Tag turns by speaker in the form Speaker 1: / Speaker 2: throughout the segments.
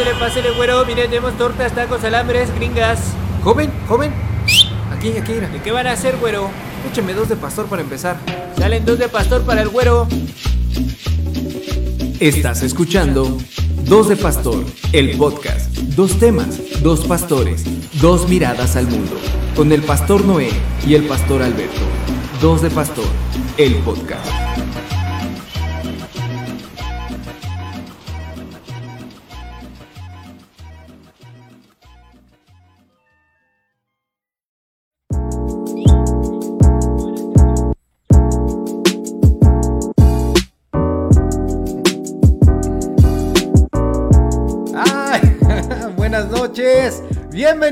Speaker 1: Pásele, pásele, güero. Mire, tenemos tortas, tacos, alambres, gringas.
Speaker 2: Joven, joven. Aquí, aquí, mira.
Speaker 1: ¿De qué van a hacer, güero?
Speaker 2: Échame dos de pastor para empezar.
Speaker 1: Salen dos de pastor para el güero.
Speaker 3: Estás escuchando Dos de Pastor, el podcast. Dos temas, dos pastores, dos miradas al mundo. Con el pastor Noé y el pastor Alberto. Dos de Pastor, el podcast.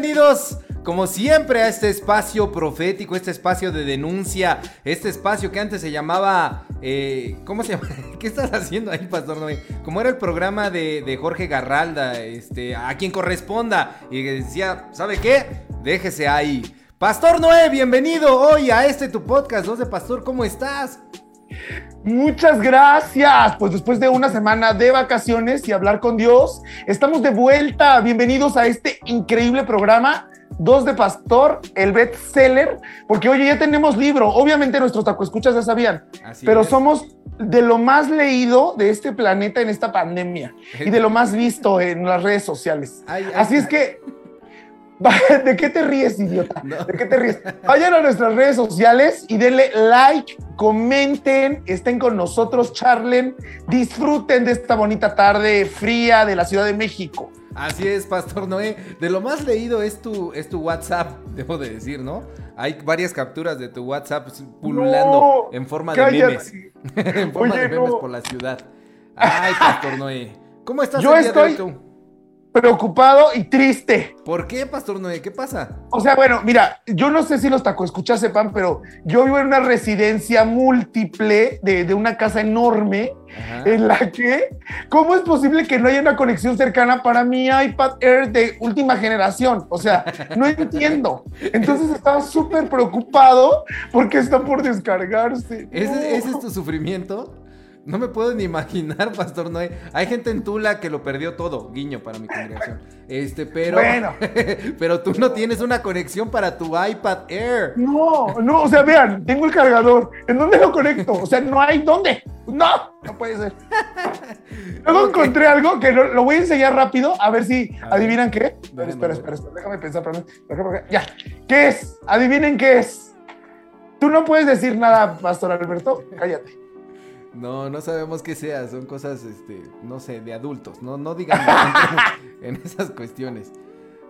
Speaker 2: Bienvenidos. Como siempre a este espacio profético, este espacio de denuncia, este espacio que antes se llamaba, eh, ¿cómo se llama? ¿Qué estás haciendo ahí, Pastor Noé? Como era el programa de, de Jorge Garralda, este, a quien corresponda, y decía, ¿sabe qué? Déjese ahí. Pastor Noé, bienvenido hoy a este tu podcast, Dos de Pastor, ¿cómo estás?
Speaker 4: Muchas gracias. Pues después de una semana de vacaciones y hablar con Dios, estamos de vuelta. Bienvenidos a este increíble programa. Dos de Pastor, el bestseller, porque oye, ya tenemos libro. Obviamente nuestros tacoescuchas ya sabían,
Speaker 2: Así
Speaker 4: pero
Speaker 2: es.
Speaker 4: somos de lo más leído de este planeta en esta pandemia y de lo más visto en las redes sociales.
Speaker 2: Ay, ay.
Speaker 4: Así es que, ¿de qué te ríes, idiota?
Speaker 2: No.
Speaker 4: ¿De qué te ríes? Vayan a nuestras redes sociales y denle like, comenten, estén con nosotros, charlen, disfruten de esta bonita tarde fría de la Ciudad de México.
Speaker 2: Así es, Pastor Noé. De lo más leído es tu, es tu WhatsApp, debo de decir, ¿no? Hay varias capturas de tu WhatsApp pululando
Speaker 4: No,
Speaker 2: en forma de memes. en forma
Speaker 4: Oye,
Speaker 2: de memes
Speaker 4: no.
Speaker 2: por la ciudad. Ay, Pastor Noé. ¿Cómo estás
Speaker 4: Yo
Speaker 2: el día de hoy
Speaker 4: estoy-
Speaker 2: tú?
Speaker 4: Preocupado y triste.
Speaker 2: ¿Por qué, Pastor Noé? ¿Qué pasa?
Speaker 4: O sea, bueno, mira, yo no sé si los tacoescuchas sepan, pero yo vivo en una residencia múltiple de, de una casa enorme
Speaker 2: Ajá.
Speaker 4: en la que, ¿cómo es posible que no haya una conexión cercana para mi iPad Air de última generación? O sea, no entiendo. Entonces estaba súper preocupado porque está por descargarse.
Speaker 2: ¿Ese,
Speaker 4: No.
Speaker 2: ese es tu sufrimiento? No me puedo ni imaginar, Pastor Noé. Hay gente en Tula que lo perdió todo, guiño para mi congregación. Este, pero.
Speaker 4: Bueno.
Speaker 2: pero tú no tienes una conexión para tu iPad Air.
Speaker 4: No, no, o sea, vean, tengo el cargador. ¿En dónde lo conecto? O sea, no hay dónde. No, no puede ser. Luego encontré algo que lo, lo voy a enseñar rápido, a ver si
Speaker 2: A ver.
Speaker 4: adivinan qué. Espera,
Speaker 2: Déjame
Speaker 4: espera, espera, espera, déjame pensar. acá. Ya. ¿Qué es? Adivinen qué es. Tú no puedes decir nada, Pastor Alberto. Cállate.
Speaker 2: No, no sabemos qué sea, son cosas, este, no sé, de adultos. No, no digan en esas cuestiones.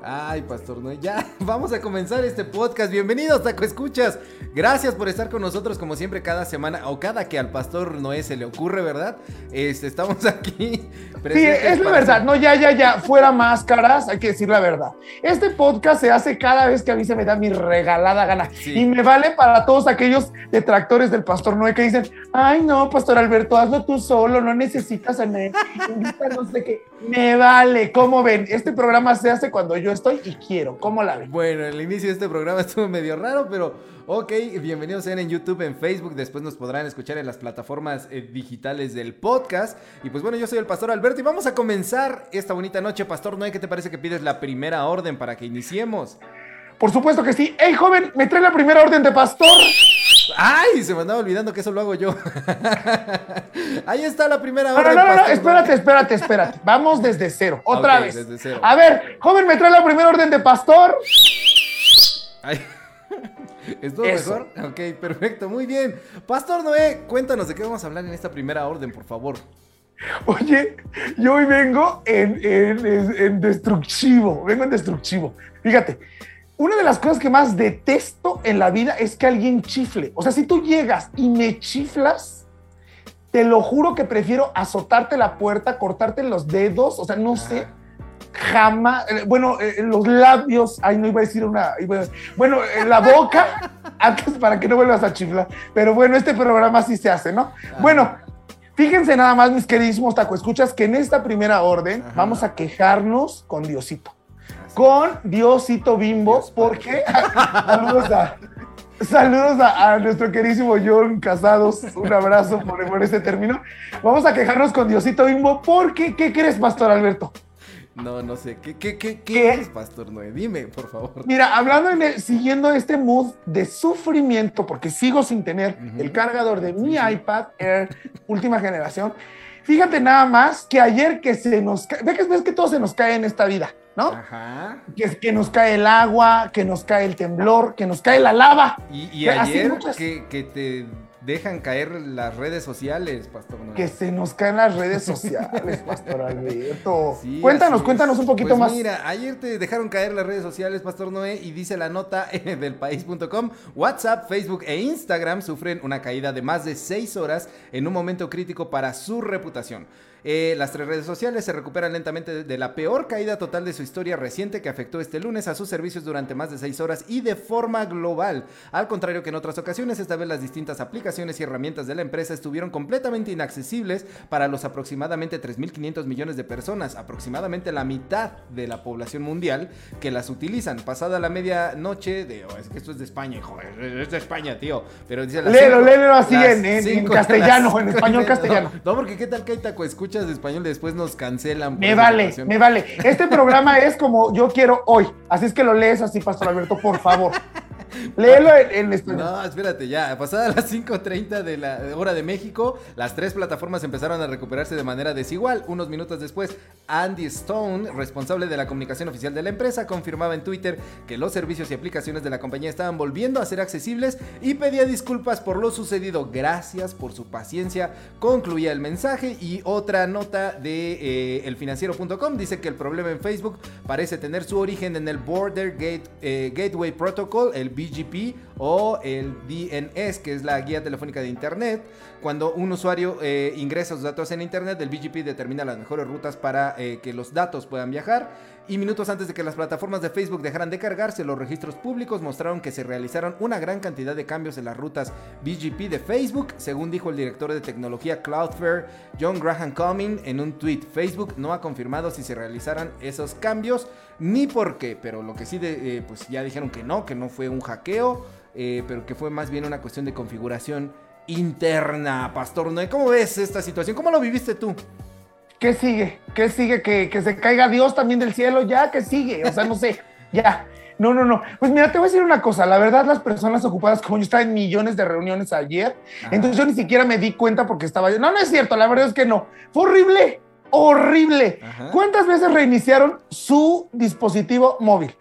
Speaker 2: Ay, Pastor Noé, ya vamos a comenzar este podcast. Bienvenidos, Taco Escuchas. Gracias por estar con nosotros como siempre cada semana o cada que al Pastor Noé se le ocurre, ¿verdad? Este, estamos aquí.
Speaker 4: Sí, es la verdad. No, ya, ya, ya. Fuera máscaras, hay que decir la verdad. Este podcast se hace cada vez que a mí se me da mi regalada gana.
Speaker 2: Sí.
Speaker 4: Y me vale para todos aquellos detractores del Pastor Noé que dicen, ay, no, Pastor Alberto, hazlo tú solo, no necesitas a nadie. No sé qué. Me vale. ¿Cómo ven? Este programa se hace cuando yo estoy y quiero. ¿Cómo la ven?
Speaker 2: Bueno, el inicio de este programa estuvo medio raro, pero ok, bienvenidos sean en YouTube, en Facebook, después nos podrán escuchar en las plataformas eh, digitales del podcast. Y pues bueno, yo soy el Pastor Alberto y vamos a comenzar esta bonita noche. Pastor Noé, ¿qué te parece que pides la primera orden para que iniciemos?
Speaker 4: Por supuesto que sí. Hey, joven, ¿me trae la primera orden de pastor?
Speaker 2: ¡Ay! Se me andaba olvidando que eso lo hago yo. Ahí está la primera
Speaker 4: No, no,
Speaker 2: orden.
Speaker 4: no, no, espérate, espérate, espérate. Vamos desde cero. Otra vez.
Speaker 2: desde cero.
Speaker 4: A ver, joven, ¿me trae la primera orden de pastor?
Speaker 2: Ay. ¿Estuvo
Speaker 4: Eso.
Speaker 2: mejor? Ok, perfecto, muy bien. Pastor Noé, cuéntanos de qué vamos a hablar en esta primera orden, por favor.
Speaker 4: Oye, yo hoy vengo en, en- en- en destructivo, vengo en destructivo. Fíjate, una de las cosas que más detesto en la vida es que alguien chifle. O sea, si tú llegas y me chiflas, te lo juro que prefiero azotarte la puerta, cortarte los dedos, o sea, no sé. Jamás, eh, bueno, eh, los labios, ay, no iba a decir una, iba a- bueno, eh, la boca, antes para que no vuelvas a chiflar, pero bueno, este programa sí se hace, ¿no? Bueno, fíjense nada más, mis queridísimos taco escuchas, que en esta primera orden
Speaker 2: Ajá.
Speaker 4: vamos a quejarnos con Diosito, con Diosito Bimbo,
Speaker 2: Dios
Speaker 4: porque saludos a, Saludos a, a nuestro queridísimo John Casados. Un abrazo por, por este término. Vamos a quejarnos con Diosito Bimbo porque, ¿qué crees, Pastor Alberto?
Speaker 2: No, no sé. ¿Qué, qué, qué, qué,
Speaker 4: ¿Qué?
Speaker 2: es, Pastor Noé? Dime, por favor.
Speaker 4: Mira, hablando, en el- siguiendo este mood de sufrimiento, porque sigo sin tener el cargador de mi iPad Air última generación. Fíjate nada más que ayer que se nos cae, ves que todo se nos cae en esta vida, ¿no?
Speaker 2: Ajá.
Speaker 4: Que, que nos cae el agua, que nos cae el temblor, que nos cae la lava.
Speaker 2: Y, ayer
Speaker 4: muchas-
Speaker 2: que, que te dejan caer las redes sociales, Pastor Noé.
Speaker 4: Que se nos caen las redes sociales, Pastor Alberto.
Speaker 2: Sí,
Speaker 4: cuéntanos, cuéntanos un poquito
Speaker 2: Pues
Speaker 4: más.
Speaker 2: Mira, ayer te dejaron caer las redes sociales, Pastor Noé, y dice la nota eh, del país.com, WhatsApp, Facebook e Instagram sufren una caída de más de 6 horas en un momento crítico para su reputación. Eh, las tres redes sociales se recuperan lentamente de- la peor caída total de su historia reciente que afectó este lunes a sus servicios durante más de 6 horas y de forma global. Al contrario que en otras ocasiones, esta vez las distintas aplicaciones y herramientas de la empresa estuvieron completamente inaccesibles para los aproximadamente 3.500 millones de personas, aproximadamente la mitad de la población mundial que las utilizan. Pasada la medianoche de... oh, es que esto es de España, hijo, es de España, tío. Pero dice
Speaker 4: Léelo, léelo así en- en- en castellano, en español castellano.
Speaker 2: No, no, porque qué tal que taco escuchas de español después nos cancelan.
Speaker 4: Me vale, me vale. Este programa es como yo quiero hoy. Así es que lo lees así, Pastor Alberto, por favor. Léelo en, en.
Speaker 2: No, espérate, ya. Pasada las 5.30 de la hora de México, las tres plataformas empezaron a recuperarse de manera desigual. Unos minutos después, Andy Stone, responsable de la comunicación oficial de la empresa, confirmaba en Twitter que los servicios y aplicaciones de la compañía estaban volviendo a ser accesibles y pedía disculpas por lo sucedido. Gracias por su paciencia, concluía el mensaje. Y otra nota de eh, elfinanciero.com dice que el problema en Facebook parece tener su origen en el Border Gate, eh, Gateway Protocol, el BGP o el DNS, que es la guía telefónica de Internet. Cuando un usuario eh, ingresa sus datos en Internet, el BGP determina las mejores rutas para eh, que los datos puedan viajar. Y minutos antes de que las plataformas de Facebook dejaran de cargarse, los registros públicos mostraron que se realizaron una gran cantidad de cambios en las rutas BGP de Facebook, según dijo el director de tecnología Cloudflare, John Graham Cumming, en un tweet. Facebook no ha confirmado si se realizaran esos cambios ni por qué, pero lo que sí, de- eh, pues ya dijeron que no, que no fue un hackeo, eh, pero que fue más bien una cuestión de configuración interna. Pastor ¿cómo ves esta situación? ¿Cómo lo viviste tú?
Speaker 4: ¿Qué sigue? ¿Qué sigue? ¿Que, que se caiga Dios también del cielo, ya, ¿qué sigue? O sea, no sé, ya. No, no, no. Pues mira, te voy a decir una cosa. La verdad, las personas ocupadas, como yo estaba en millones de reuniones ayer,
Speaker 2: Ajá.
Speaker 4: entonces yo ni siquiera me di cuenta porque estaba yo. No, no es cierto, la verdad es que no. Fue horrible, horrible.
Speaker 2: Ajá.
Speaker 4: ¿Cuántas veces reiniciaron su dispositivo móvil?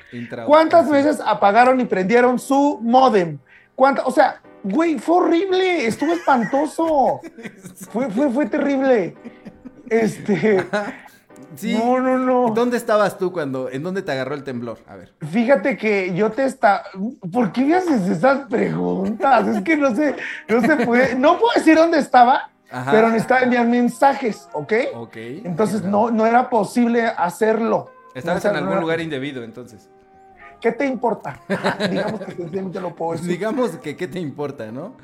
Speaker 4: ¿Cuántas veces apagaron y prendieron su modem? ¿Cuántas? O sea, güey, fue horrible, estuvo espantoso. Fue, fue, fue terrible. Este.
Speaker 2: Sí.
Speaker 4: No, no, no.
Speaker 2: ¿Dónde estabas tú cuando, en dónde te agarró el temblor? A ver.
Speaker 4: Fíjate que yo te está. ¿Por qué me haces esas preguntas? Es que no sé, no se puede. No puedo decir dónde estaba,
Speaker 2: Ajá.
Speaker 4: pero necesitaba enviar mensajes, ¿ok?
Speaker 2: Ok.
Speaker 4: Entonces no, no era posible hacerlo.
Speaker 2: Estabas
Speaker 4: No,
Speaker 2: en algún lugar indebido, entonces.
Speaker 4: ¿Qué te importa? Digamos que sencillamente lo puedo decir.
Speaker 2: digamos que qué te importa, ¿no?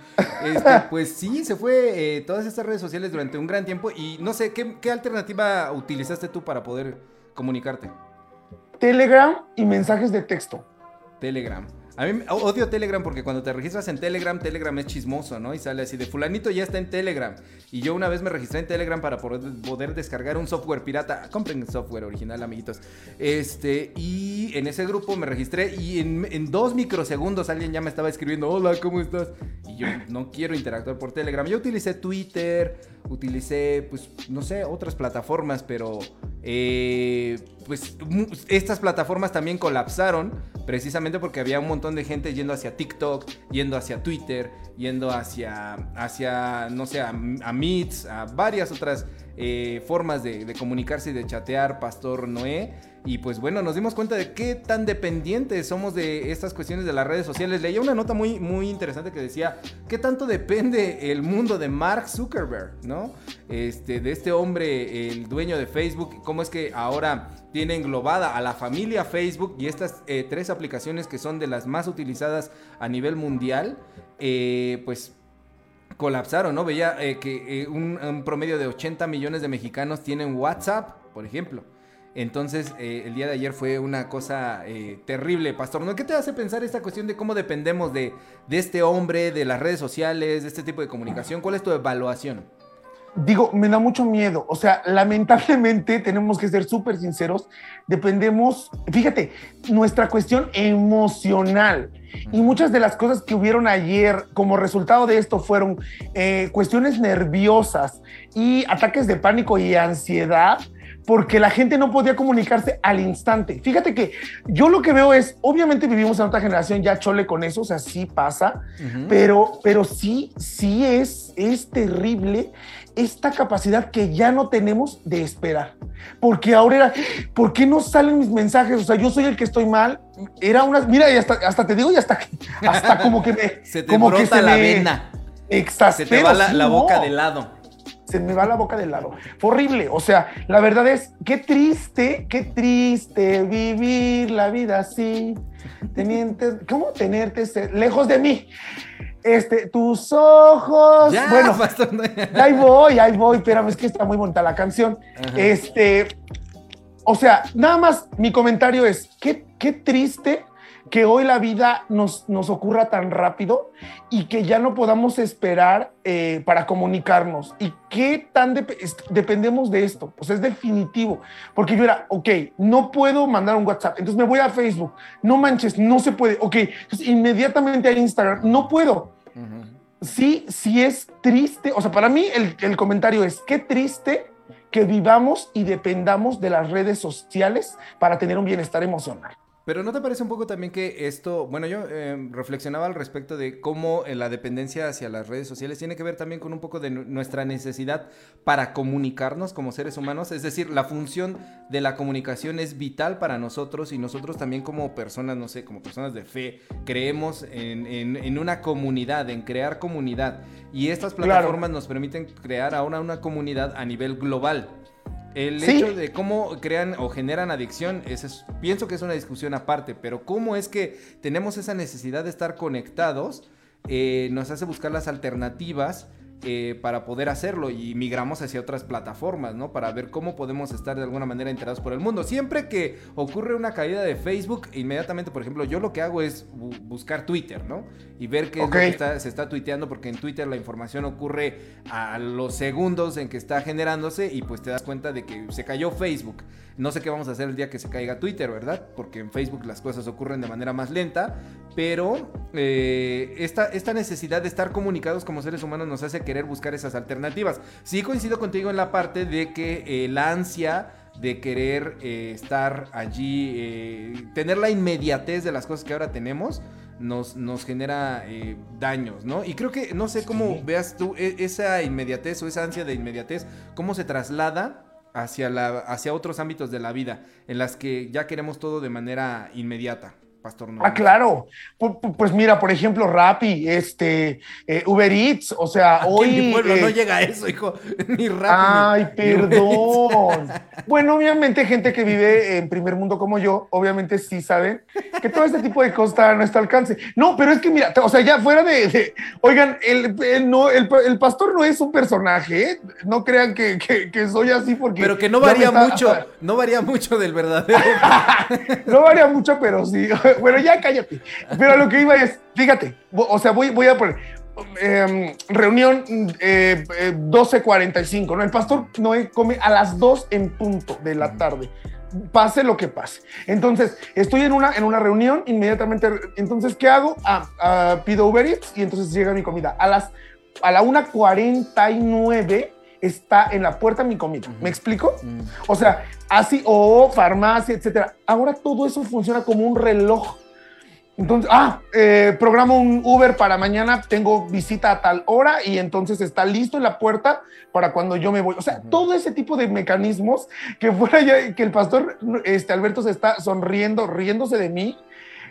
Speaker 2: Este, pues sí, se fue eh, todas estas redes sociales durante un gran tiempo y no sé, ¿qué, qué alternativa utilizaste tú para poder comunicarte?
Speaker 4: Telegram y mensajes de texto.
Speaker 2: Telegram. A mí odio Telegram porque cuando te registras en Telegram, Telegram es chismoso, ¿no? Y sale así de fulanito ya está en Telegram. Y yo una vez me registré en Telegram para poder, descargar un software pirata. Compren el software original, amiguitos. Este, y en ese grupo me registré y en, dos microsegundos alguien ya me estaba escribiendo, hola, ¿cómo estás? Y yo no quiero interactuar por Telegram. Yo utilicé Twitter, utilicé, pues, no sé, otras plataformas, pero eh, pues estas plataformas también colapsaron precisamente porque había un montón de gente yendo hacia TikTok, yendo hacia Twitter, yendo hacia, hacia no sé, a, Meets, a varias otras eh, formas de comunicarse y de chatear, Pastor Noé. Y pues bueno, nos dimos cuenta de qué tan dependientes somos de estas cuestiones de las redes sociales. Leía una nota muy, muy interesante que decía, ¿qué tanto depende el mundo de Mark Zuckerberg, ¿no? Este, de este hombre, el dueño de Facebook, cómo es que ahora tiene englobada a la familia Facebook y estas eh, tres aplicaciones que son de las más utilizadas a nivel mundial, eh, pues colapsaron, ¿no? Veía eh, que un promedio de 80 millones de mexicanos tienen WhatsApp, por ejemplo. Entonces, eh, el día de ayer fue una cosa eh, terrible, Pastor. ¿No? ¿Qué te hace pensar esta cuestión de cómo dependemos de, de este hombre, de las redes sociales, de este tipo de comunicación? ¿Cuál es tu evaluación?
Speaker 4: digo, me da mucho miedo. O sea, lamentablemente tenemos que ser súper sinceros. Dependemos, fíjate, nuestra cuestión emocional y muchas de las cosas que hubieron ayer como resultado de esto fueron eh, cuestiones nerviosas y ataques de pánico y ansiedad porque la gente no podía comunicarse al instante. Fíjate que yo lo que veo es, obviamente vivimos en otra generación ya chole con eso, o sea, sí pasa, pero, pero sí, sí es, es terrible esta capacidad que ya no tenemos de esperar. Porque ahora era, ¿por qué no salen mis mensajes? O sea, yo soy el que estoy mal. Era una, mira, y hasta, hasta te digo, y hasta, hasta como que me...
Speaker 2: se te
Speaker 4: como
Speaker 2: brota
Speaker 4: que se
Speaker 2: la
Speaker 4: me
Speaker 2: vena. Se te va la,
Speaker 4: sí,
Speaker 2: la boca
Speaker 4: no.
Speaker 2: de lado.
Speaker 4: Se me va la boca de lado. Fue horrible. O sea, la verdad es, qué triste, qué triste vivir la vida así. Teniente, ¿cómo tenerte lejos de mí? Este, tus ojos.
Speaker 2: Ya,
Speaker 4: bueno, ahí voy, ahí voy. Espérame, es que está muy bonita la canción.
Speaker 2: Ajá.
Speaker 4: Este, o sea, nada más mi comentario es, qué, qué triste que hoy la vida nos, nos ocurra tan rápido y que ya no podamos esperar eh, para comunicarnos. ¿Y qué tan dependemos de esto? Sea, es definitivo. Porque yo era, ok, no puedo mandar un WhatsApp, entonces me voy a Facebook. No manches, no se puede. Ok, entonces inmediatamente a Instagram, no puedo
Speaker 2: Ujú.
Speaker 4: sí, sí es triste. O sea, para mí el, el comentario es, qué triste que vivamos y dependamos de las redes sociales para tener un bienestar emocional.
Speaker 2: Pero ¿no te parece un poco también que esto, bueno, yo eh, reflexionaba al respecto de cómo eh, la dependencia hacia las redes sociales tiene que ver también con un poco de nu- nuestra necesidad para comunicarnos como seres humanos? Es decir, la función de la comunicación es vital para nosotros y nosotros también como personas, no sé, como personas de fe, creemos en, en- en una comunidad, en crear comunidad. Y estas
Speaker 4: Claro.
Speaker 2: plataformas nos permiten crear ahora una comunidad a nivel global. El
Speaker 4: Sí.
Speaker 2: hecho de cómo crean o generan adicción, ese es- pienso que es una discusión aparte, pero cómo es que tenemos esa necesidad de estar conectados, eh, nos hace buscar las alternativas eh, para poder hacerlo y migramos hacia otras plataformas, ¿no? Para ver cómo podemos estar de alguna manera enterados por el mundo. Siempre que ocurre una caída de Facebook, inmediatamente, por ejemplo, yo lo que hago es bu- buscar Twitter, ¿no? Y ver qué es lo que está- se está tuiteando, porque en Twitter la información ocurre a los segundos en que está generándose y pues te das cuenta de que se cayó Facebook. No sé qué vamos a hacer el día que se caiga Twitter, ¿verdad? Porque en Facebook las cosas ocurren de manera más lenta, pero eh, esta, esta necesidad de estar comunicados como seres humanos nos hace querer buscar esas alternativas. Sí coincido contigo en la parte de que eh, la ansia de querer eh, estar allí, eh, tener la inmediatez de las cosas que ahora tenemos, nos, nos genera eh, daños, ¿no? Y creo que, no sé cómo veas tú e- esa inmediatez o esa ansia de inmediatez, cómo se traslada hacia, la, hacia otros ámbitos de la vida, en las que ya queremos todo de manera inmediata, Pastor Noé.
Speaker 4: Ah, claro. Pu- pu- Pues mira, por ejemplo, Rappi, este, eh, Uber Eats, o sea,
Speaker 2: Aquí
Speaker 4: hoy...
Speaker 2: en mi pueblo
Speaker 4: eh,
Speaker 2: no llega a eso, hijo. Ni rápido.
Speaker 4: Ay, perdón. Bueno, obviamente gente que vive en primer mundo como yo, obviamente sí saben que todo este tipo de cosas está a nuestro alcance. No, pero es que mira, o sea, ya fuera de, de- oigan, el, el no, el, el pastor no es un personaje, ¿eh? no crean que, que- que soy así porque...
Speaker 2: Pero que no varía
Speaker 4: está-
Speaker 2: mucho, no varía mucho del verdadero.
Speaker 4: no varía mucho, pero sí. Bueno, ya cállate. Pero lo que iba es, fíjate, o sea, voy, voy a poner em, reunión eh, eh, 12.45, ¿no? El pastor Noé come a las 2 en punto de la tarde. Pase lo que pase. Entonces, estoy en una, en una reunión, inmediatamente, entonces, ¿qué hago? Ah, ah, pido Uber Eats y entonces llega mi comida. A las a la 1.49 está en la puerta mi comida. ¿Me explico? O sea, así, o farmacia, etcétera. Ahora todo eso funciona como un reloj. Entonces, ah, eh, programo un Uber para mañana, tengo visita a tal hora y entonces está listo en la puerta para cuando yo me voy. O sea, todo ese tipo de mecanismos que fuera ya, que el pastor este, Alberto se está sonriendo, riéndose de mí.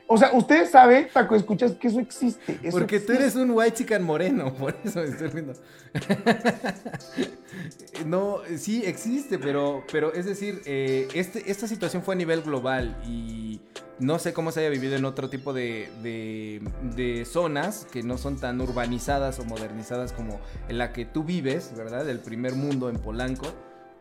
Speaker 4: O sea, ustedes saben, Taco, escuchas que eso existe. eso
Speaker 2: Porque tú eres un white chican moreno, por eso me estoy riendo. no, sí existe, pero, pero es decir, eh, este, esta situación fue a nivel global y no sé cómo se haya vivido en otro tipo de, de- de zonas que no son tan urbanizadas o modernizadas como en la que tú vives, ¿verdad? Del primer mundo en Polanco.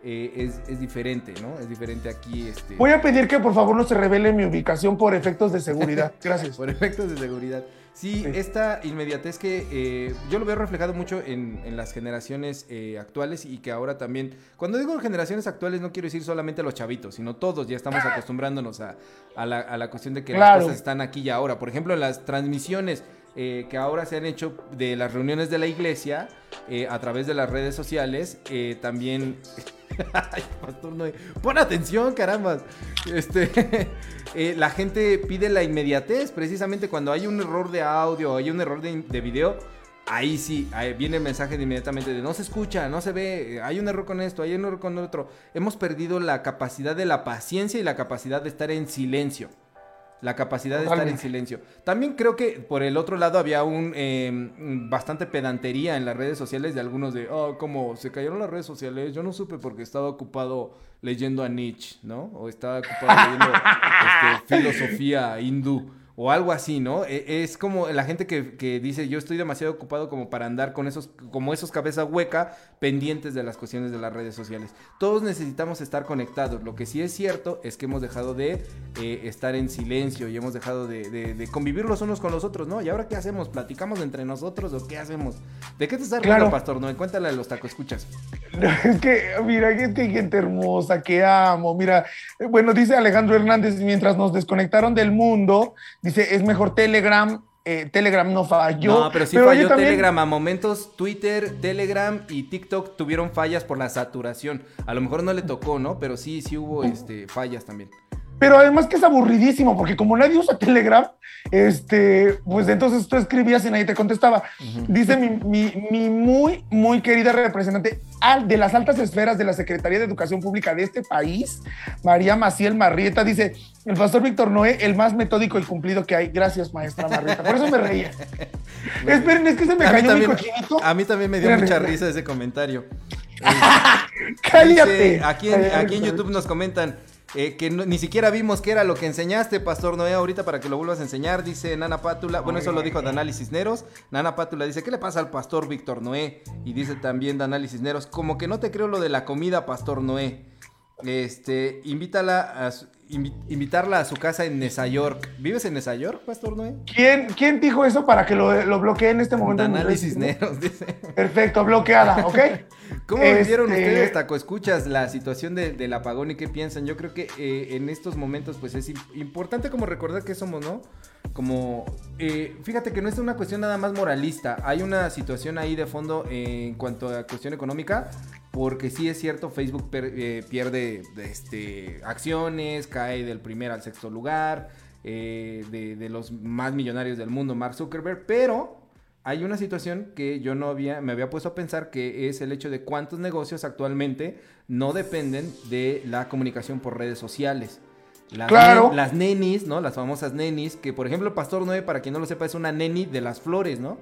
Speaker 2: Eh, es, es diferente, ¿no? Es diferente aquí. Este,
Speaker 4: Voy a pedir que por favor no se revele mi ubicación por efectos de seguridad. Gracias.
Speaker 2: por efectos de seguridad. Sí,
Speaker 4: Sí.
Speaker 2: esta inmediatez que eh, yo lo veo reflejado mucho en, en las generaciones eh, actuales y que ahora también, cuando digo generaciones actuales no quiero decir solamente los chavitos, sino todos ya estamos acostumbrándonos a, a la, a la cuestión de que
Speaker 4: Claro.
Speaker 2: las cosas están aquí y ahora. Por ejemplo, en las transmisiones eh, que ahora se han hecho de las reuniones de la iglesia a través de las redes sociales, también... Pon atención, caramba. Este, eh, la gente pide la inmediatez, precisamente cuando hay un error de audio hay un error de, de video. Ahí sí, viene el mensaje de inmediatamente de no se escucha, no se ve, eh, hay un error con esto, hay un error con otro. Hemos perdido la capacidad de la paciencia y la capacidad de estar en silencio. La capacidad de estar en silencio. También creo que por el otro lado había un eh, bastante pedantería en las redes sociales de algunos de, oh, como se cayeron las redes sociales, yo no supe porque estaba ocupado leyendo a Nietzsche, ¿no? O estaba ocupado leyendo este, filosofía hindú o algo así, ¿no? E- Es como la gente que, que dice, yo estoy demasiado ocupado como para andar con esos, como esos cabeza hueca pendientes de las cuestiones de las redes sociales. Todos necesitamos estar conectados. Lo que sí es cierto es que hemos dejado de eh, estar en silencio y hemos dejado de, de- de convivir los unos con los otros, ¿no? ¿Y ahora qué hacemos? ¿Platicamos entre nosotros o qué hacemos? ¿De qué te estás riendo,
Speaker 4: Claro.
Speaker 2: Pastor? No, cuéntale a los tacos, escuchas.
Speaker 4: Es que, mira, es que hay gente hermosa que amo. Mira, eh, bueno, dice Alejandro Hernández, mientras nos desconectaron del mundo, dice, es mejor Telegram, eh, Telegram no falló.
Speaker 2: no, pero sí falló
Speaker 4: también-
Speaker 2: Telegram. A momentos Twitter, Telegram y TikTok tuvieron fallas por la saturación. A lo mejor no le tocó, ¿no? Pero sí, sí hubo este, fallas también.
Speaker 4: Pero además que es aburridísimo, porque como nadie usa Telegram, este, pues entonces tú escribías y nadie te contestaba. Dice mi, mi- mi muy, muy querida representante al- de las altas esferas de la Secretaría de Educación Pública de este país, María Maciel Marrieta, dice, el pastor Víctor Noé, el más metódico y cumplido que hay. Gracias, maestra Marrieta. Por eso me reía. Esperen, es que se me
Speaker 2: A
Speaker 4: cayó mi
Speaker 2: también,
Speaker 4: cochinito.
Speaker 2: a mí también me dio
Speaker 4: Mira,
Speaker 2: mucha risa ese comentario.
Speaker 4: Cállate.
Speaker 2: Dice, aquí, en, aquí en YouTube nos comentan eh, que no- ni siquiera vimos qué era lo que enseñaste, Pastor Noé, ahorita para que lo vuelvas a enseñar. Dice Nana Pátula, bueno, eso lo dijo Danali Cisneros. Nana Pátula dice, ¿qué le pasa al Pastor Víctor Noé? Y dice también Danali Cisneros, como que no te creo lo de la comida, Pastor Noé. Este, invítala a su- invitarla a su casa en Nueva York. ¿Vives en Nueva York, Pastor Noé?
Speaker 4: ¿Quién, ¿Quién dijo eso para que lo, lo bloquee en este momento? redes?
Speaker 2: Cisneros, dice.
Speaker 4: Perfecto, bloqueada, ¿ok?
Speaker 2: ¿Cómo
Speaker 4: Este-
Speaker 2: vivieron ustedes, Taco Escuchas, la situación de- del apagón y qué piensan? Yo creo que eh, en estos momentos, pues es im- importante como recordar que somos, ¿no? Como, eh, fíjate que no es una cuestión nada más moralista, hay una situación ahí de fondo en cuanto a cuestión económica, porque sí es cierto, Facebook per- eh, pierde este, acciones, cae del primer al sexto lugar, eh, de, de los más millonarios del mundo, Mark Zuckerberg, pero hay una situación que yo no había, me había puesto a pensar que es el hecho de cuántos negocios actualmente no dependen de la comunicación por redes sociales. Las,
Speaker 4: Claro.
Speaker 2: las nenis, ¿no? Las famosas nenis, que por ejemplo Pastor 9, para quien no lo sepa, es una neni de las flores, ¿no?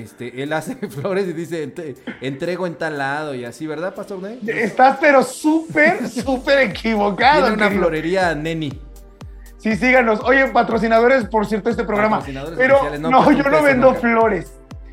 Speaker 2: Este, él hace flores y dice, "Ent- entrego en tal lado y así, ¿verdad, Pastor 9?
Speaker 4: Estás pero súper, súper equivocado.
Speaker 2: Tiene una
Speaker 4: querido.
Speaker 2: florería neni.
Speaker 4: Sí, síganos. Oye, patrocinadores, por cierto, este programa.
Speaker 2: Patrocinadores
Speaker 4: Pero
Speaker 2: no,
Speaker 4: no,
Speaker 2: pues,
Speaker 4: yo no vendo
Speaker 2: nunca.
Speaker 4: flores.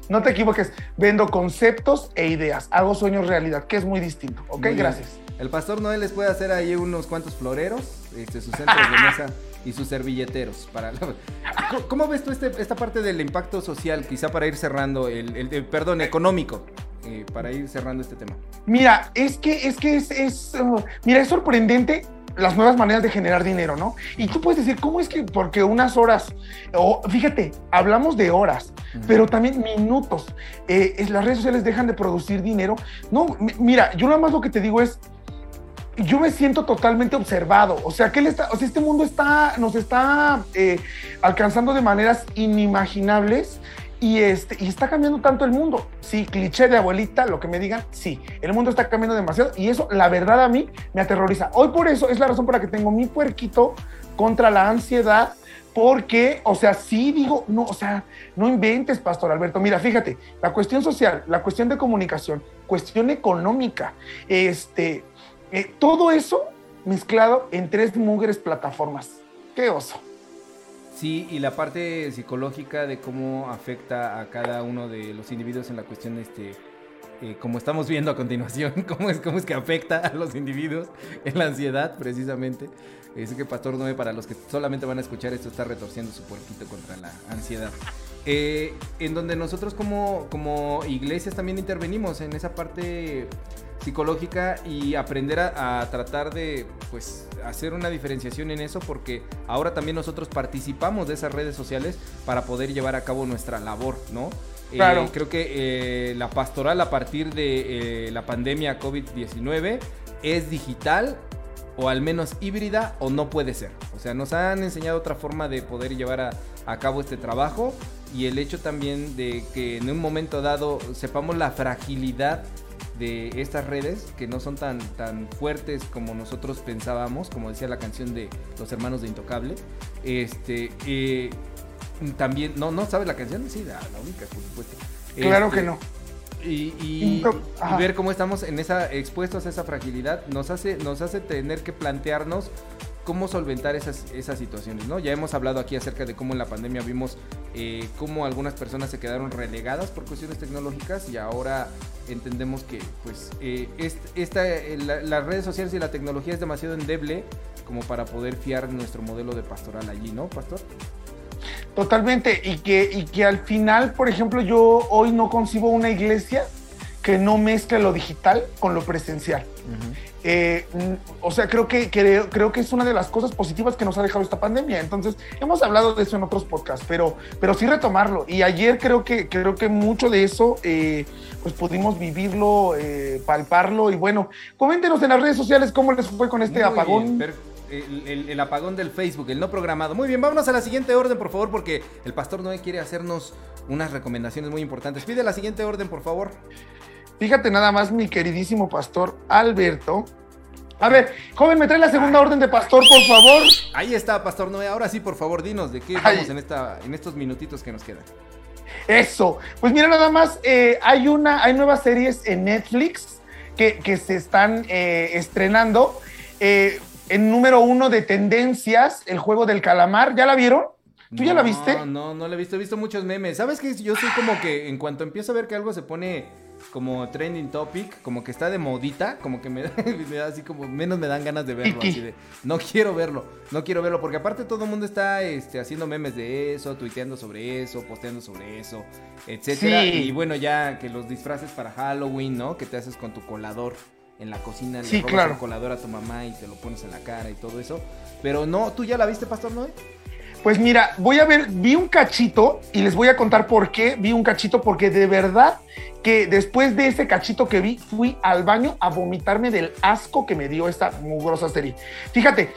Speaker 4: No te equivoques. Vendo conceptos e ideas. Hago sueños realidad, que es muy distinto. Ok,
Speaker 2: Muy bien.
Speaker 4: gracias.
Speaker 2: El pastor Noel les puede hacer ahí unos cuantos floreros, este, sus centros de mesa y sus servilleteros. Para la- ¿Cómo, ves tú este- esta parte del impacto social, quizá para ir cerrando, el, el- el- perdón, económico, eh, para ir cerrando este tema?
Speaker 4: Mira, es que es que es, es, uh, mira, es sorprendente las nuevas maneras de generar dinero, ¿no? Y tú puedes decir, ¿cómo es que porque unas horas, o fíjate, hablamos de horas, pero también minutos, eh, es- las redes sociales dejan de producir dinero? No, mi- mira, yo nada más lo que te digo es, yo me siento totalmente observado, o sea, que él está, o sea, este mundo está, nos está eh, alcanzando de maneras inimaginables y, este, y está cambiando tanto el mundo. Sí, cliché de abuelita, lo que me digan, sí, el mundo está cambiando demasiado y eso, la verdad, a mí me aterroriza. Hoy por eso es la razón por la que tengo mi puerquito contra la ansiedad, porque, o sea, sí digo, no, o sea, no inventes, Pastor Alberto. Mira, fíjate, la cuestión social, la cuestión de comunicación, cuestión económica, este, eh, todo eso mezclado en tres mugres plataformas. Qué oso.
Speaker 2: Sí, y la parte psicológica de cómo afecta a cada uno de los individuos en la cuestión este, eh, como estamos viendo a continuación, cómo es, cómo es que afecta a los individuos en la ansiedad, precisamente. Es que Pastor Noé, para los que solamente van a escuchar esto, está retorciendo su puerquito contra la ansiedad. Eh, en donde nosotros como, como iglesias también intervenimos en esa parte psicológica y aprender a, tratar de pues hacer una diferenciación en eso porque ahora también nosotros participamos de esas redes sociales para poder llevar a cabo nuestra labor, ¿no? Eh, claro. creo que eh, la pastoral a partir de eh, la pandemia COVID-19 es digital o al menos híbrida o no puede ser. O sea, nos han enseñado otra forma de poder llevar a, a cabo este trabajo y el hecho también de que en un momento dado sepamos la fragilidad de estas redes que no son tan, tan fuertes como nosotros pensábamos, como decía la canción de los hermanos de Intocable. Este, eh, también, no, ¿no sabes la canción? Sí, la, única, por supuesto.
Speaker 4: Claro que
Speaker 2: este,
Speaker 4: no.
Speaker 2: Y, y, ver cómo estamos en esa expuestos a esa fragilidad nos hace, nos hace tener que plantearnos cómo solventar esas, esas situaciones, ¿no? Ya hemos hablado aquí acerca de cómo en la pandemia vimos eh, cómo algunas personas se quedaron relegadas por cuestiones tecnológicas y ahora entendemos que pues eh, esta, las redes sociales y la tecnología es demasiado endeble como para poder fiar nuestro modelo de pastoral allí, ¿no, pastor?
Speaker 4: Totalmente, y que, y que al final, por ejemplo, yo hoy no concibo una iglesia que no mezcle lo digital con lo presencial. Eh, o sea, creo que, creo, creo, que es una de las cosas positivas que nos ha dejado esta pandemia. Entonces, hemos hablado de eso en otros podcasts, pero, pero sí retomarlo. Y ayer creo que, creo que mucho de eso, eh, pues pudimos vivirlo, eh, palparlo. Y bueno, coméntenos en las redes sociales cómo les fue con este apagón.
Speaker 2: el, apagón del Facebook, el no programado. Muy bien, vámonos a la siguiente orden, por favor, porque el pastor Noé quiere hacernos unas recomendaciones muy importantes. Pide la siguiente orden, por favor.
Speaker 4: Fíjate nada más, mi queridísimo pastor Alberto. A ver, joven, me trae la segunda orden de pastor, por favor.
Speaker 2: Ahí está, pastor Noé. Ahora sí, por favor, dinos de qué estamos en, esta, en estos minutitos que nos quedan.
Speaker 4: Eso. Pues mira, nada más, eh, hay una, hay nuevas series en Netflix que, se están eh, estrenando. Eh, en número uno de tendencias, el juego del calamar. ¿Ya la vieron? ¿Tú ya la viste?
Speaker 2: No, no, no la he visto. He visto muchos memes. ¿Sabes qué? Yo soy como que en cuanto empiezo a ver que algo se pone como trending topic, como que está de modita, como que me da, así como menos me dan ganas de verlo, así de no quiero verlo, no quiero verlo, porque aparte todo el mundo está este, haciendo memes de eso, tuiteando sobre eso, posteando sobre eso, etcétera. Y bueno, ya que los disfraces para Halloween, ¿no? Que te haces con tu colador en la cocina, le robas el colador a tu mamá y te lo pones en la cara y todo eso. Pero no, ¿tú ya la viste, Pastor Noé?
Speaker 4: Pues mira, voy a ver, vi un cachito y les voy a contar por qué vi un cachito, porque de verdad que después de ese cachito que vi, fui al baño a vomitarme del asco que me dio esta mugrosa serie. Fíjate,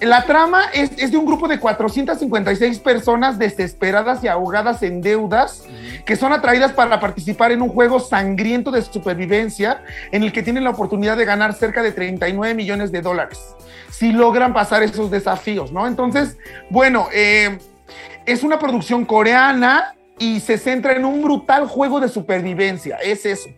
Speaker 4: la trama es, de un grupo de 456 personas desesperadas y ahogadas en deudas que son atraídas para participar en un juego sangriento de supervivencia en el que tienen la oportunidad de ganar cerca de 39 millones de dólares si logran pasar esos desafíos, ¿no? Entonces, bueno, eh, es una producción coreana y se centra en un brutal juego de supervivencia, es eso.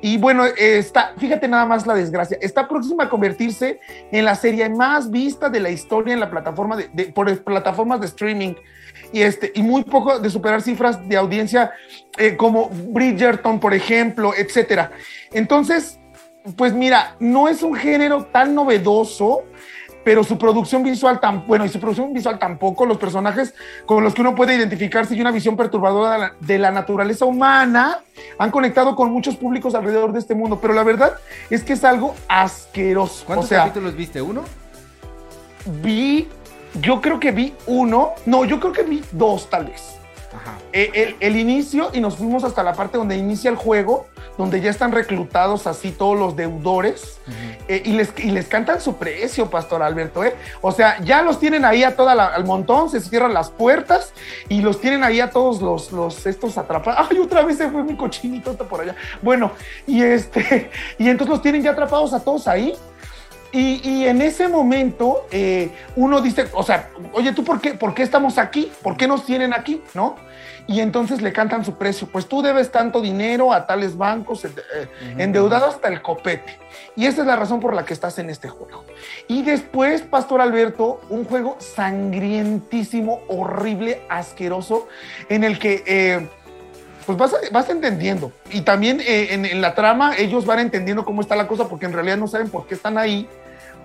Speaker 4: Y bueno, está, fíjate nada más la desgracia, está próxima a convertirse en la serie más vista de la historia en la plataforma de, por plataformas de streaming y este y muy poco de superar cifras de audiencia eh, como Bridgerton, por ejemplo, etcétera. Entonces, pues mira, no es un género tan novedoso pero su producción visual tan bueno y su producción visual tampoco los personajes con los que uno puede identificarse y una visión perturbadora de la, naturaleza humana han conectado con muchos públicos alrededor de este mundo. Pero la verdad es que es algo asqueroso.
Speaker 2: ¿cuántos capítulos viste uno
Speaker 4: vi yo creo que vi uno no yo creo que vi dos tal vez. Eh, el, inicio y nos fuimos hasta la parte donde inicia el juego, donde ya están reclutados así todos los deudores eh, y, les, y les cantan su precio, Pastor Alberto. ¿eh? O sea, ya los tienen ahí a toda al montón, se cierran las puertas y los tienen ahí a todos los, los estos atrapados. Ay, otra vez se fue mi cochinito por allá. Bueno, y este, y entonces los tienen ya atrapados a todos ahí. Y, en ese momento uno dice, o sea, oye, ¿tú por qué, por qué estamos aquí? ¿Por qué nos tienen aquí? ¿No? y entonces le cantan su precio. Pues tú debes tanto dinero a tales bancos, eh, endeudado hasta el copete. Y esa es la razón por la que estás en este juego. Y después, Pastor Alberto, un juego sangrientísimo, horrible, asqueroso, en el que... Eh, pues vas, vas entendiendo. Y también eh, en, en, la trama ellos van entendiendo cómo está la cosa porque en realidad no saben por qué están ahí.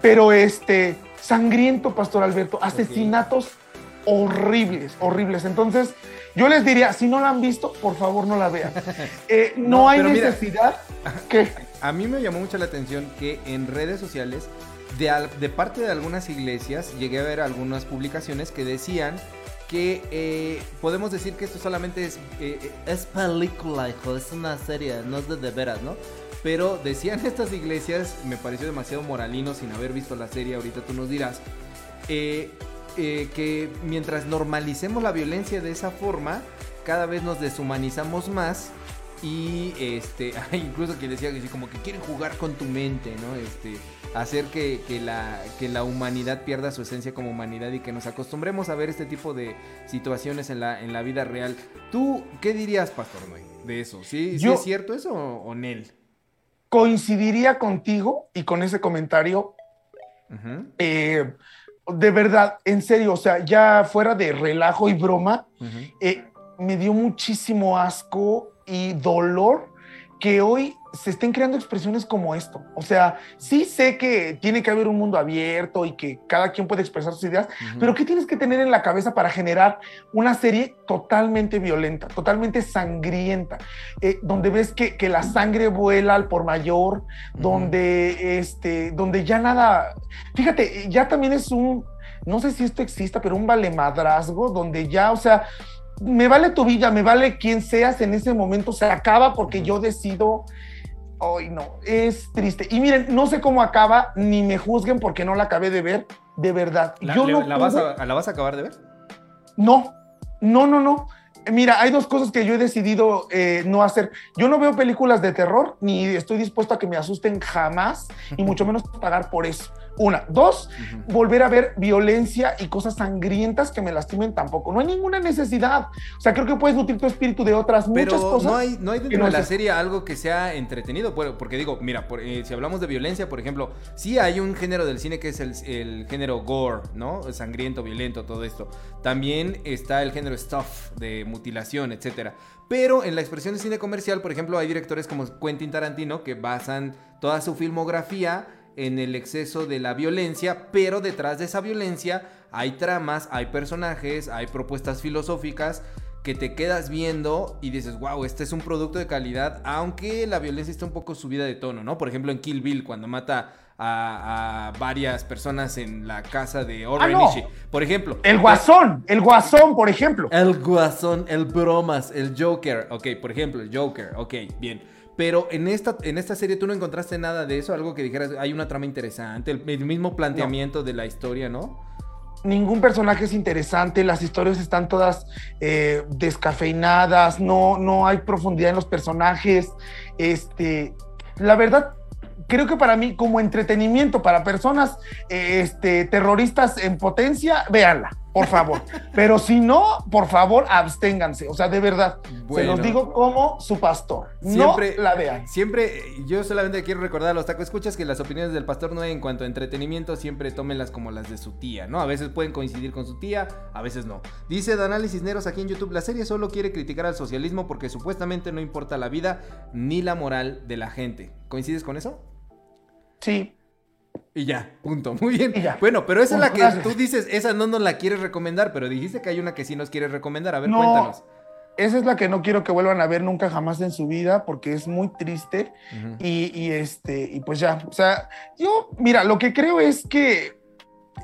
Speaker 4: Pero este, sangriento, Pastor Alberto, asesinatos horribles, horribles. Entonces, yo les diría, si no la han visto, por favor no la vean. Eh, no, no, hay necesidad mira, que...
Speaker 2: A mí me llamó mucho la atención que en redes sociales, de, parte de algunas iglesias, llegué a ver algunas publicaciones que decían que eh, podemos decir que esto solamente es, eh, es película, hijo, es una serie, no es de, de veras, ¿no? Pero decían estas iglesias, me pareció demasiado moralino sin haber visto la serie, ahorita tú nos dirás, eh, eh, que mientras normalicemos la violencia de esa forma, cada vez nos deshumanizamos más y este incluso quien decía que como que quieren jugar con tu mente, ¿no? Este hacer que, que, la, que la humanidad pierda su esencia como humanidad y que nos acostumbremos a ver este tipo de situaciones en la, en la vida real. ¿Tú qué dirías, Pastor Noé, de eso? ¿Sí, Yo, ¿sí es cierto eso o, o Nel?
Speaker 4: Coincidiría contigo y con ese comentario. Uh -huh. eh, de verdad, en serio, o sea, ya fuera de relajo y broma, uh -huh. eh, me dio muchísimo asco y dolor que hoy se estén creando expresiones como esto. O sea, sí sé que tiene que haber un mundo abierto y que cada quien puede expresar sus ideas, uh -huh. pero ¿qué tienes que tener en la cabeza para generar una serie totalmente violenta, totalmente sangrienta, eh, donde ves que, que, la sangre vuela al por mayor, uh -huh. donde, este, donde ya nada, fíjate, ya también es un, no sé si esto exista, pero un valemadrazgo, donde ya, o sea, me vale tu vida, me vale quien seas en ese momento, se acaba porque yo decido. Ay, no, es triste. Y miren, no sé cómo acaba, ni me juzguen porque no la acabé de ver, de verdad.
Speaker 2: ¿La,
Speaker 4: yo
Speaker 2: le,
Speaker 4: no
Speaker 2: la, vas a, ¿La vas a acabar de ver?
Speaker 4: No, no, no, no. Mira, hay dos cosas que yo he decidido eh, no hacer. Yo no veo películas de terror, ni estoy dispuesto a que me asusten jamás, y mucho menos pagar por eso. Una. Dos, uh -huh. volver a ver violencia y cosas sangrientas que me lastimen tampoco. No hay ninguna necesidad. O sea, creo que puedes nutrir tu espíritu de otras
Speaker 2: Pero
Speaker 4: muchas cosas.
Speaker 2: No hay, no hay dentro no de la serie algo que sea entretenido. Porque digo, mira, por, eh, si hablamos de violencia, por ejemplo, sí hay un género del cine que es el, el género gore, ¿no? Sangriento, violento, todo esto. También está el género stuff, de mutilación, etcétera. Pero en la expresión de cine comercial, por ejemplo, hay directores como Quentin Tarantino que basan toda su filmografía en el exceso de la violencia, pero detrás de esa violencia hay tramas, hay personajes, hay propuestas filosóficas que te quedas viendo y dices, wow, este es un producto de calidad, aunque la violencia está un poco subida de tono, ¿no? Por ejemplo, en Kill Bill, cuando mata a, a varias personas en la casa de Orrin ah, no. por ejemplo.
Speaker 4: El guasón, el guasón, por ejemplo.
Speaker 2: El guasón, el bromas, el Joker, ok, por ejemplo, el Joker, ok, bien. Pero en esta, en esta serie tú no encontraste nada de eso, algo que dijeras, hay una trama interesante, el, el mismo planteamiento no. de la historia, ¿no?
Speaker 4: Ningún personaje es interesante, las historias están todas eh, descafeinadas, no, no hay profundidad en los personajes. Este, la verdad, creo que para mí, como entretenimiento para personas eh, este, terroristas en potencia, véanla, por favor. Pero si no, por favor, absténganse. O sea, de verdad, bueno, se los digo como su pastor. Siempre, no la vean.
Speaker 2: Siempre, yo solamente quiero recordar a los taco escuchas que las opiniones del pastor no en cuanto a entretenimiento siempre tómenlas como las de su tía, ¿no? A veces pueden coincidir con su tía, a veces no. Dice Danali Cisneros aquí en YouTube, la serie solo quiere criticar al socialismo porque supuestamente no importa la vida ni la moral de la gente. ¿Coincides con eso?
Speaker 4: Sí.
Speaker 2: Y ya, punto. Muy bien. Bueno, pero esa es la que gracias. tú dices, esa no nos la quieres recomendar, pero dijiste que hay una que sí nos quieres recomendar. A ver,
Speaker 4: no,
Speaker 2: cuéntanos.
Speaker 4: Esa es la que no quiero que vuelvan a ver nunca jamás en su vida, porque es muy triste. Uh -huh. y, y, este, y pues ya. O sea, yo, mira, lo que creo es que.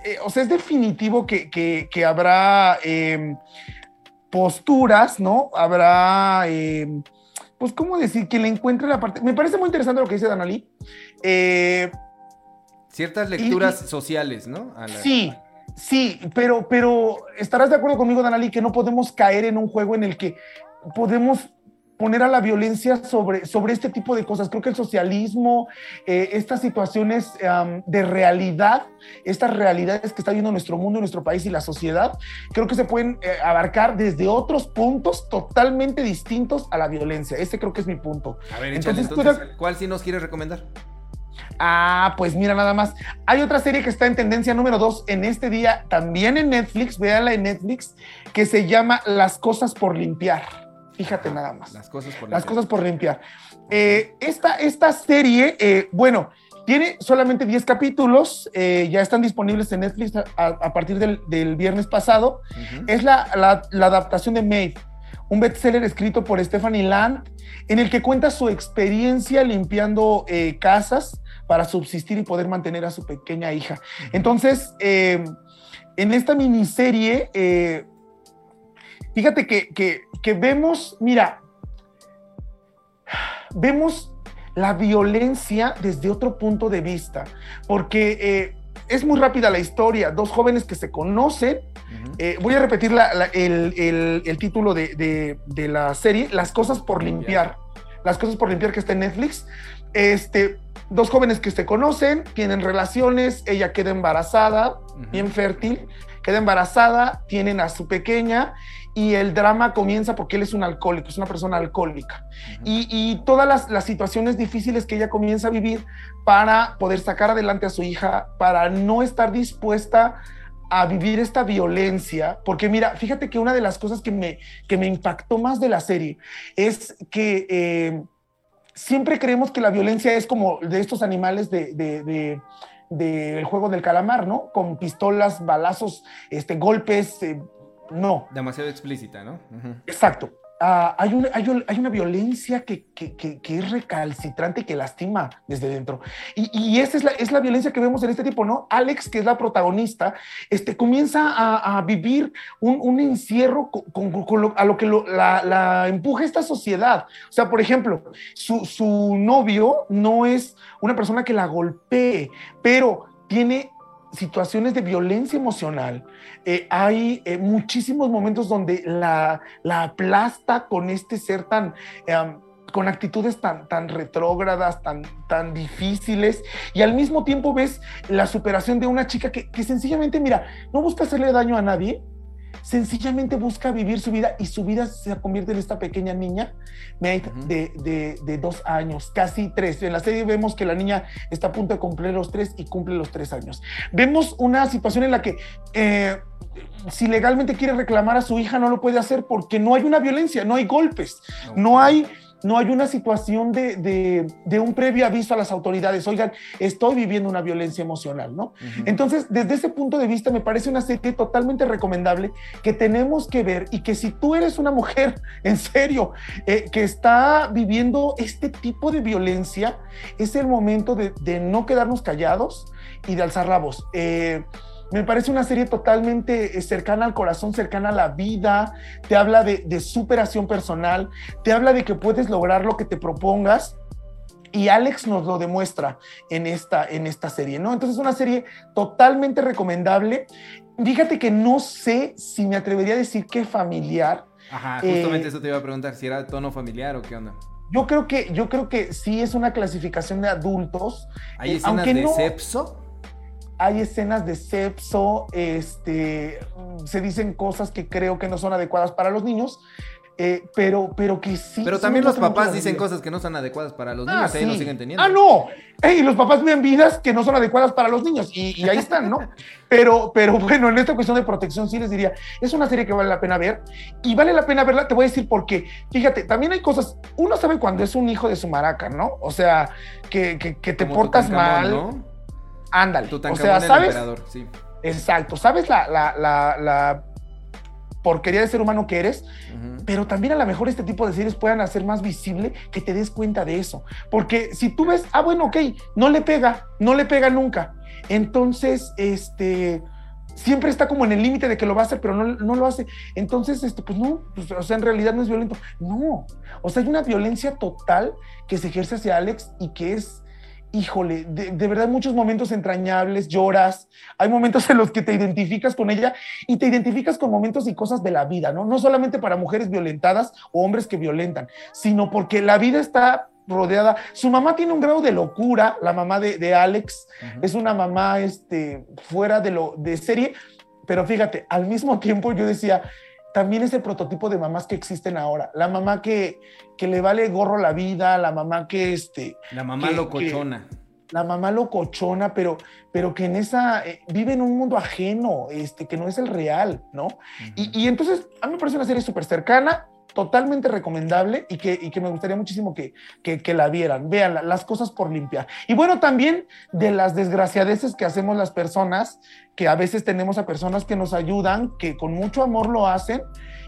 Speaker 4: Eh, o sea, es definitivo que, que, que habrá eh, posturas, ¿no? Habrá. Eh, pues, ¿cómo decir? Que le encuentre la parte. Me parece muy interesante lo que dice Danali. Eh,
Speaker 2: Ciertas lecturas y, sociales, ¿no?
Speaker 4: La... Sí, sí, pero, pero estarás de acuerdo conmigo, Danali, que no podemos caer en un juego en el que podemos poner a la violencia sobre, sobre este tipo de cosas. Creo que el socialismo, eh, estas situaciones um, de realidad, estas realidades que está viendo nuestro mundo, nuestro país y la sociedad, creo que se pueden eh, abarcar desde otros puntos totalmente distintos a la violencia. Ese creo que es mi punto.
Speaker 2: A ver, entonces, entonces ¿cuál sí nos quieres recomendar?
Speaker 4: Ah, pues mira nada más. Hay otra serie que está en tendencia número 2 en este día, también en Netflix, véanla en Netflix, que se llama Las cosas por limpiar. Fíjate nada más.
Speaker 2: Las cosas por
Speaker 4: Las
Speaker 2: limpiar.
Speaker 4: cosas por limpiar. Eh, esta, esta serie, eh, bueno, tiene solamente 10 capítulos, eh, ya están disponibles en Netflix a, a partir del, del viernes pasado. Es la, la- la adaptación de Maid, un bestseller escrito por Stephanie Land, en el que cuenta su experiencia limpiando eh, casas para subsistir y poder mantener a su pequeña hija. Entonces, eh, en esta miniserie, eh, fíjate que, que- que vemos, mira, vemos la violencia desde otro punto de vista, porque eh, es muy rápida la historia, dos jóvenes que se conocen, eh, voy a repetir la- la- el, el- el título de, de- de la serie, Las cosas por limpiar. Las cosas por limpiar que está en Netflix. Este, dos jóvenes que se conocen, tienen relaciones, ella queda embarazada,
Speaker 2: Ujú.
Speaker 4: bien fértil, queda embarazada, tienen a su pequeña y el drama comienza porque él es un alcohólico, es una persona alcohólica. Y, y todas las, las situaciones difíciles que ella comienza a vivir para poder sacar adelante a su hija, para no estar dispuesta a vivir esta violencia, porque mira, fíjate que una de las cosas que me, que me impactó más de la serie es que eh, siempre creemos que la violencia es como de estos animales de... de- de- del juego del calamar, ¿no? Con pistolas, balazos, este, golpes, eh, no.
Speaker 2: Demasiado explícita, ¿no?
Speaker 4: Exacto. Ah, hay, un- hay un- hay una violencia que, que- es recalcitrante que lastima desde dentro. Y, esa es la, es la violencia que vemos en este tipo, ¿no? Alex, que es la protagonista, este, comienza a, vivir un, un encierro con, con- lo- a lo que la, la empuja esta sociedad. O sea, por ejemplo, su, su novio no es una persona que la golpee, pero tiene situaciones de violencia emocional. Eh, hay eh, muchísimos momentos donde la, la aplasta con este ser tan... em, con actitudes tan, tan retrógradas, tan, tan difíciles, y al mismo tiempo ves la superación de una chica que, que sencillamente, mira, no busca hacerle daño a nadie, sencillamente busca vivir su vida y su vida se convierte en esta pequeña niña de- de dos años, casi tres. En la serie vemos que la niña está a punto de cumplir los tres y cumple los tres años. Vemos una situación en la que eh, si legalmente quiere reclamar a su hija no lo puede hacer porque no hay una violencia, no hay golpes, no hay... No hay una situación de, de- de un previo aviso a las autoridades. Oigan, estoy viviendo una violencia emocional, ¿no? Entonces, desde ese punto de vista, me parece una serie totalmente recomendable que tenemos que ver y que si tú eres una mujer, en serio, eh, que está viviendo este tipo de violencia, es el momento de, de no quedarnos callados y de alzar la voz. Eh, me parece una serie totalmente eh, cercana al corazón, cercana a la vida, te habla de, de superación personal, te habla de que puedes lograr lo que te propongas y Alex nos lo demuestra en esta, en esta serie, ¿no? Entonces es una serie totalmente recomendable. Fíjate que no sé si me atrevería a decir que familiar.
Speaker 2: Ajá,
Speaker 4: Eh,
Speaker 2: justamente eso te iba a preguntar, si era tono familiar o qué onda.
Speaker 4: Yo creo que, yo creo que sí es una clasificación de adultos.
Speaker 2: ¿Hay
Speaker 4: Eh,
Speaker 2: escenas
Speaker 4: aunque
Speaker 2: de
Speaker 4: no-
Speaker 2: sexo?
Speaker 4: Hay escenas de sexo, este, se dicen cosas que creo que no son adecuadas para los niños, eh, pero, pero que sí.
Speaker 2: Pero también los papás dicen cosas que no son adecuadas para los
Speaker 4: Ah,
Speaker 2: niños, ahí lo
Speaker 4: sí.
Speaker 2: siguen teniendo.
Speaker 4: Ah, no. Ey, los papás viven vidas que no son adecuadas para los niños y, y ahí están, ¿no? Pero, pero bueno, en esta cuestión de protección sí les diría, es una serie que vale la pena ver y vale la pena verla, te voy a decir por qué. Fíjate, también hay cosas, uno sabe cuando es un hijo de su maraca, ¿no? O sea, que, que- que te
Speaker 2: Como
Speaker 4: portas mal,
Speaker 2: ¿no?
Speaker 4: Ándale. O
Speaker 2: Tutankamón
Speaker 4: sea,
Speaker 2: el
Speaker 4: ¿sabes?
Speaker 2: emperador, sí.
Speaker 4: Exacto, ¿sabes la, la, la, la porquería de ser humano que eres? Pero también a lo mejor este tipo de series puedan hacer más visible que te des cuenta de eso. Porque si tú ves, ah, bueno, ok, no le pega, no le pega nunca. Entonces, este, siempre está como en el límite de que lo va a hacer, pero no, no lo hace. Entonces, este, pues no, pues, o sea, en realidad no es violento. No, o sea, hay una violencia total que se ejerce hacia Alex y que es... Híjole, de, de verdad muchos momentos entrañables, lloras, hay momentos en los que te identificas con ella y te identificas con momentos y cosas de la vida, ¿no? No solamente para mujeres violentadas o hombres que violentan, sino porque la vida está rodeada. Su mamá tiene un grado de locura, la mamá de, de Alex, es una mamá este, fuera de, lo, de serie, pero fíjate, al mismo tiempo yo decía, también es el prototipo de mamás que existen ahora. La mamá que, que le vale gorro la vida, la mamá que, este,
Speaker 2: La mamá
Speaker 4: que-
Speaker 2: locochona.
Speaker 4: la mamá locochona, pero, pero que en esa, eh, vive en un mundo ajeno, este, que no es el real, ¿no? Y, y entonces, a mí me parece una serie súper cercana, totalmente recomendable y que, y que me gustaría muchísimo que, que, que la vieran. Vean las cosas por limpiar. Y bueno, también de las desgraciadeces que hacemos las personas, que a veces tenemos a personas que nos ayudan, que con mucho amor lo hacen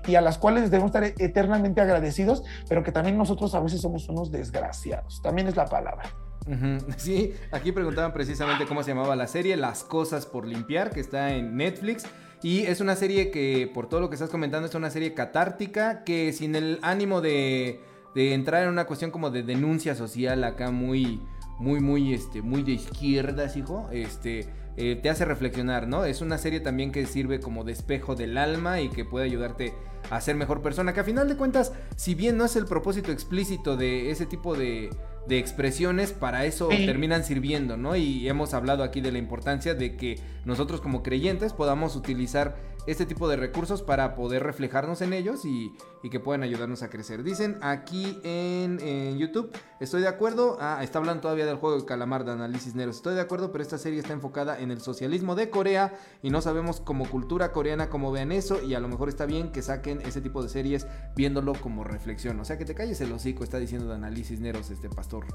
Speaker 4: y a las cuales debemos estar eternamente agradecidos, pero que también nosotros a veces somos unos desgraciados. También es la palabra.
Speaker 2: Sí, aquí preguntaban precisamente cómo se llamaba la serie, Las Cosas por Limpiar, que está en Netflix. Y es una serie que, por todo lo que estás comentando, es una serie catártica que sin el ánimo de, de entrar en una cuestión como de denuncia social acá muy, muy, muy, este, muy de izquierdas, hijo, este, eh, te hace reflexionar, ¿no? Es una serie también que sirve como de espejo del alma y que puede ayudarte a ser mejor persona, que a final de cuentas, si bien no es el propósito explícito de ese tipo de, de expresiones para eso terminan sirviendo, ¿no? Y hemos hablado aquí de la importancia de que nosotros como creyentes podamos utilizar este tipo de recursos para poder reflejarnos en ellos y, que puedan ayudarnos a crecer. Dicen aquí en, YouTube, estoy de acuerdo, ah, está hablando todavía del juego de calamar de análisis negros, estoy de acuerdo, pero esta serie está enfocada en el socialismo de Corea y no sabemos como cultura coreana cómo vean eso y a lo mejor está bien que saquen ese tipo de series viéndolo como reflexión. O sea, que te calles el hocico, está diciendo de análisis negros este pastor.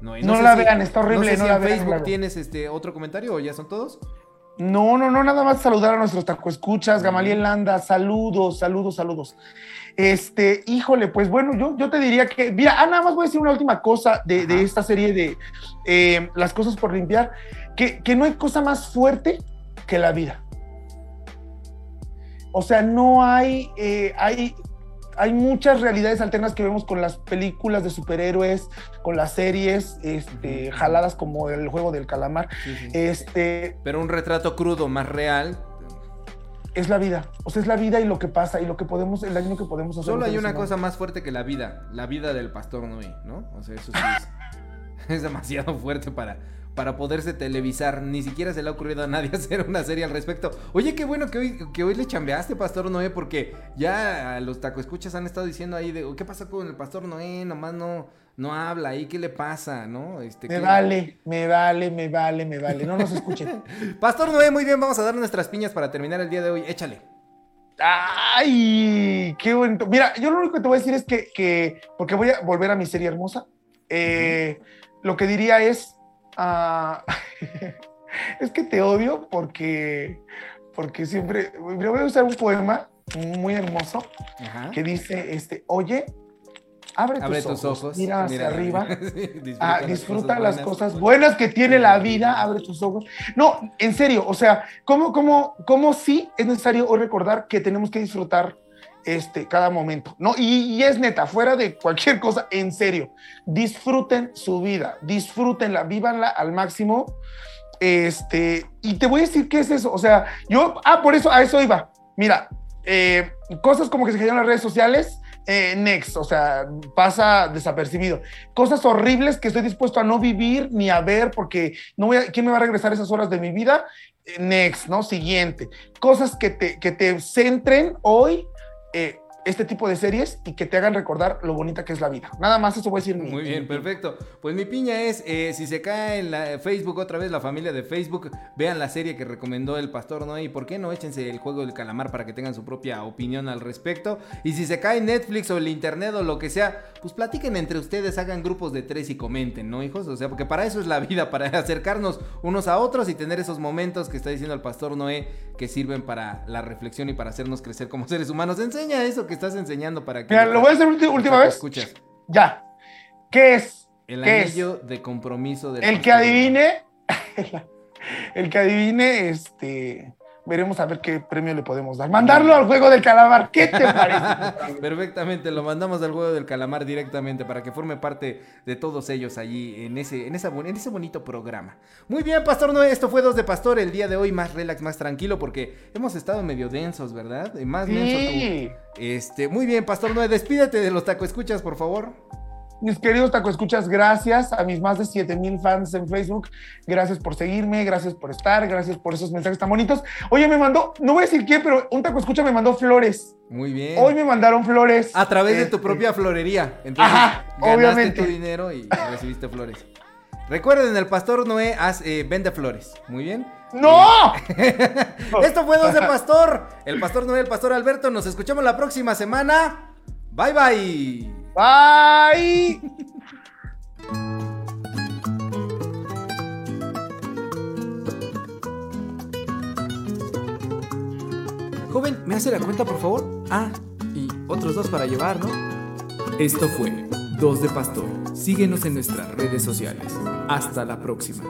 Speaker 4: No, no, la vean, está horrible.
Speaker 2: No, sé en Facebook tienes este otro comentario o ya son todos.
Speaker 4: No, no, no, nada más saludar a nuestros taco escuchas, Gamaliel Landa, saludos, saludos, saludos. Este, híjole, pues bueno, yo, yo te diría que, mira, ah, nada más voy a decir una última cosa de, esta serie de eh, Las cosas por limpiar, que, que no hay cosa más fuerte que la vida. O sea, no hay, eh, hay, hay muchas realidades alternas que vemos con las películas de superhéroes, con las series, este, jaladas como el juego del calamar. Este,
Speaker 2: Pero un retrato crudo, más real.
Speaker 4: Es la vida, o sea, es la vida y lo que pasa y lo que podemos, el daño que podemos hacer.
Speaker 2: Solo hay una cosa más fuerte que la vida, la vida del pastor Noé, ¿no? O sea, eso sí es demasiado fuerte para, para poderse televisar. Ni siquiera se le ha ocurrido a nadie hacer una serie al respecto. Oye, qué bueno que hoy, que hoy le chambeaste, Pastor Noé, porque ya los taco escuchas han estado diciendo ahí de, ¿qué pasa con el Pastor Noé? Nomás no, no habla ahí, ¿qué le pasa? ¿No?
Speaker 4: Este, me vale, me vale, me vale, me vale. No nos escuchen.
Speaker 2: Pastor Noé, muy bien, vamos a dar nuestras piñas para terminar el día de hoy. Échale.
Speaker 4: Ay, qué bonito. Mira, yo lo único que te voy a decir es que, porque voy a volver a mi serie hermosa, eh, lo que diría es, Ah, es que te odio porque, porque siempre. Voy a usar un poema muy hermoso que dice: este, Oye, abre, tus, ojos, mira hacia arriba, disfruta, ah, las, cosas, buenas que tiene la vida, abre tus ojos. No, en serio, o sea, ¿cómo, cómo, cómo sí es necesario hoy recordar que tenemos que disfrutar este, cada momento, ¿no? Y, es neta, fuera de cualquier cosa, en serio, disfruten su vida, disfrútenla, vívanla al máximo. Este, y te voy a decir qué es eso, o sea, yo, ah, por eso, a eso iba. Mira, eh, cosas como que se generan en las redes sociales, eh, next, o sea, pasa desapercibido. Cosas horribles que estoy dispuesto a no vivir ni a ver porque no voy a, ¿quién me va a regresar esas horas de mi vida? Eh, next, ¿no? Siguiente. Cosas que te, que te centren hoy eh, este tipo de series y que te hagan recordar lo bonita que es la vida. Nada más eso voy a decir.
Speaker 2: Muy bien, perfecto. Pues mi piña es, eh, si se cae en la Facebook otra vez, la familia de Facebook, vean la serie que recomendó el pastor Noé y por qué no échense el juego del calamar para que tengan su propia opinión al respecto. Y si se cae en Netflix o el internet o lo que sea, pues platiquen entre ustedes, hagan grupos de tres y comenten, ¿no, hijos? O sea, porque para eso es la vida, para acercarnos unos a otros y tener esos momentos que está diciendo el pastor Noé que sirven para la reflexión y para hacernos crecer como seres humanos. Enseña eso que estás enseñando para que...
Speaker 4: Mira, lo voy a hacer última vez. Escuchas. Ya. ¿Qué es?
Speaker 2: El anillo de compromiso
Speaker 4: del... El que adivine... el que adivine, este veremos a ver qué premio le podemos dar. Mandarlo al juego del calamar, ¿qué te parece?
Speaker 2: Perfectamente, lo mandamos al juego del calamar directamente para que forme parte de todos ellos allí en ese, en esa, en ese bonito programa. Muy bien, Pastor Noé, esto fue Dos de Pastor, el día de hoy más relax, más tranquilo, porque hemos estado medio densos, ¿verdad? Más sí. Este, muy bien, Pastor Noé, despídete de los taco escuchas, por favor.
Speaker 4: Mis queridos taco escuchas, gracias a mis más de 7 mil fans en Facebook. Gracias por seguirme, gracias por estar, gracias por esos mensajes tan bonitos. Oye, me mandó, no voy a decir quién, pero un taco escucha me mandó flores.
Speaker 2: Muy bien.
Speaker 4: Hoy me mandaron flores.
Speaker 2: A través de tu este, propia florería. Entonces, Ajá, ganaste obviamente. tu dinero y recibiste flores. Recuerden, el pastor Noé eh, vende flores. Muy bien.
Speaker 4: ¡No!
Speaker 2: Esto fue Dos de Pastor. El pastor Noé, el pastor Alberto. Nos escuchamos la próxima semana.
Speaker 5: Bye bye.
Speaker 4: Bye.
Speaker 2: Joven, ¿me hace la cuenta, por favor? Ah, y otros dos para llevar, ¿no? Esto fue Dos de Pastor. Síguenos en nuestras redes sociales. Hasta la próxima.